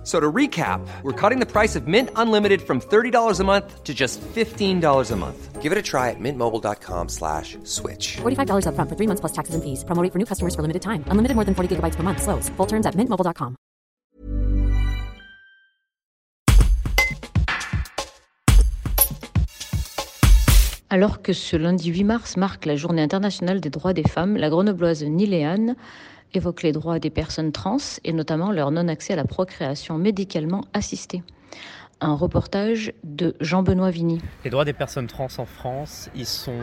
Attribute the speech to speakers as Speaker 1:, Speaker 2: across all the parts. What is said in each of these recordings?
Speaker 1: F- So to recap, we're cutting the price of Mint Unlimited from $30 a month to just $15 a month.
Speaker 2: Give it a try at mintmobile.com slash switch.
Speaker 3: $45 upfront for three months plus taxes and fees. Promo rate for new customers for limited time. Unlimited more than 40 gigabytes per month. Slows. Full terms at mintmobile.com.
Speaker 4: Alors que ce lundi 8 mars marque la journée internationale des droits des femmes, la grenobloise Niléane évoque les droits des personnes trans et notamment leur non-accès à la procréation médicalement assistée. Un reportage de Jean-Benoît Vigny.
Speaker 5: Les droits des personnes trans en France, ils sont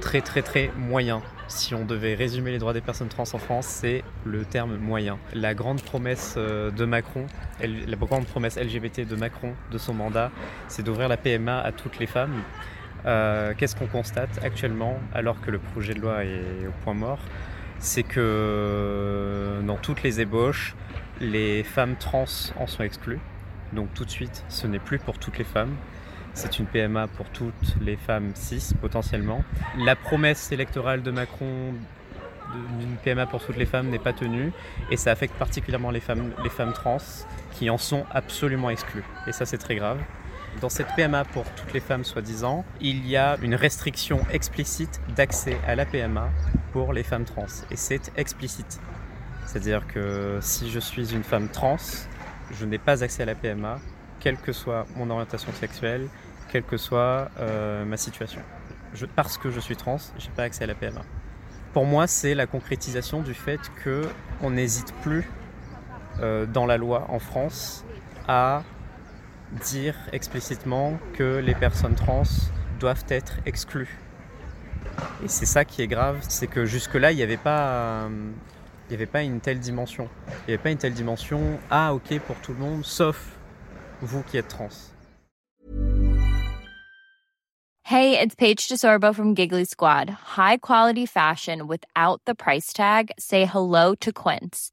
Speaker 5: très très très moyens. Si on devait résumer les droits des personnes trans en France, c'est le terme moyen. La grande promesse euh, de Macron, la grande promesse LGBT de Macron de son mandat, c'est d'ouvrir la PMA à toutes les femmes. Euh, Qu'est-ce qu'on constate actuellement, alors que le projet de loi est au point mort? C'est que dans toutes les ébauches, les femmes trans en sont exclues. Donc tout de suite, ce n'est plus pour toutes les femmes. C'est une PMA pour toutes les femmes cis potentiellement. La promesse électorale de Macron d'une PMA pour toutes les femmes n'est pas tenue et ça affecte particulièrement les femmes, les femmes trans qui en sont absolument exclues. Et ça c'est très grave. Dans cette PMA pour toutes les femmes soi-disant, il y a une restriction explicite d'accès à la PMA pour les femmes trans. Et c'est explicite. C'est-à-dire que si je suis une femme trans, je n'ai pas accès à la PMA, quelle que soit mon orientation sexuelle, quelle que soit euh, ma situation. Parce que je suis trans, j'ai pas accès à la PMA. Pour moi, c'est la concrétisation du fait que on n'hésite plus euh, dans la loi en France à dire explicitement que les personnes trans doivent être exclues. Et c'est ça qui est grave, c'est que jusque-là, il n'y avait pas, il n'y avait pas une telle dimension. Il n'y avait pas une telle dimension, ah ok pour tout le monde, sauf vous qui êtes trans.
Speaker 6: Hey, it's Paige DeSorbo from Giggly Squad. High quality fashion without the price tag. Say hello to Quince.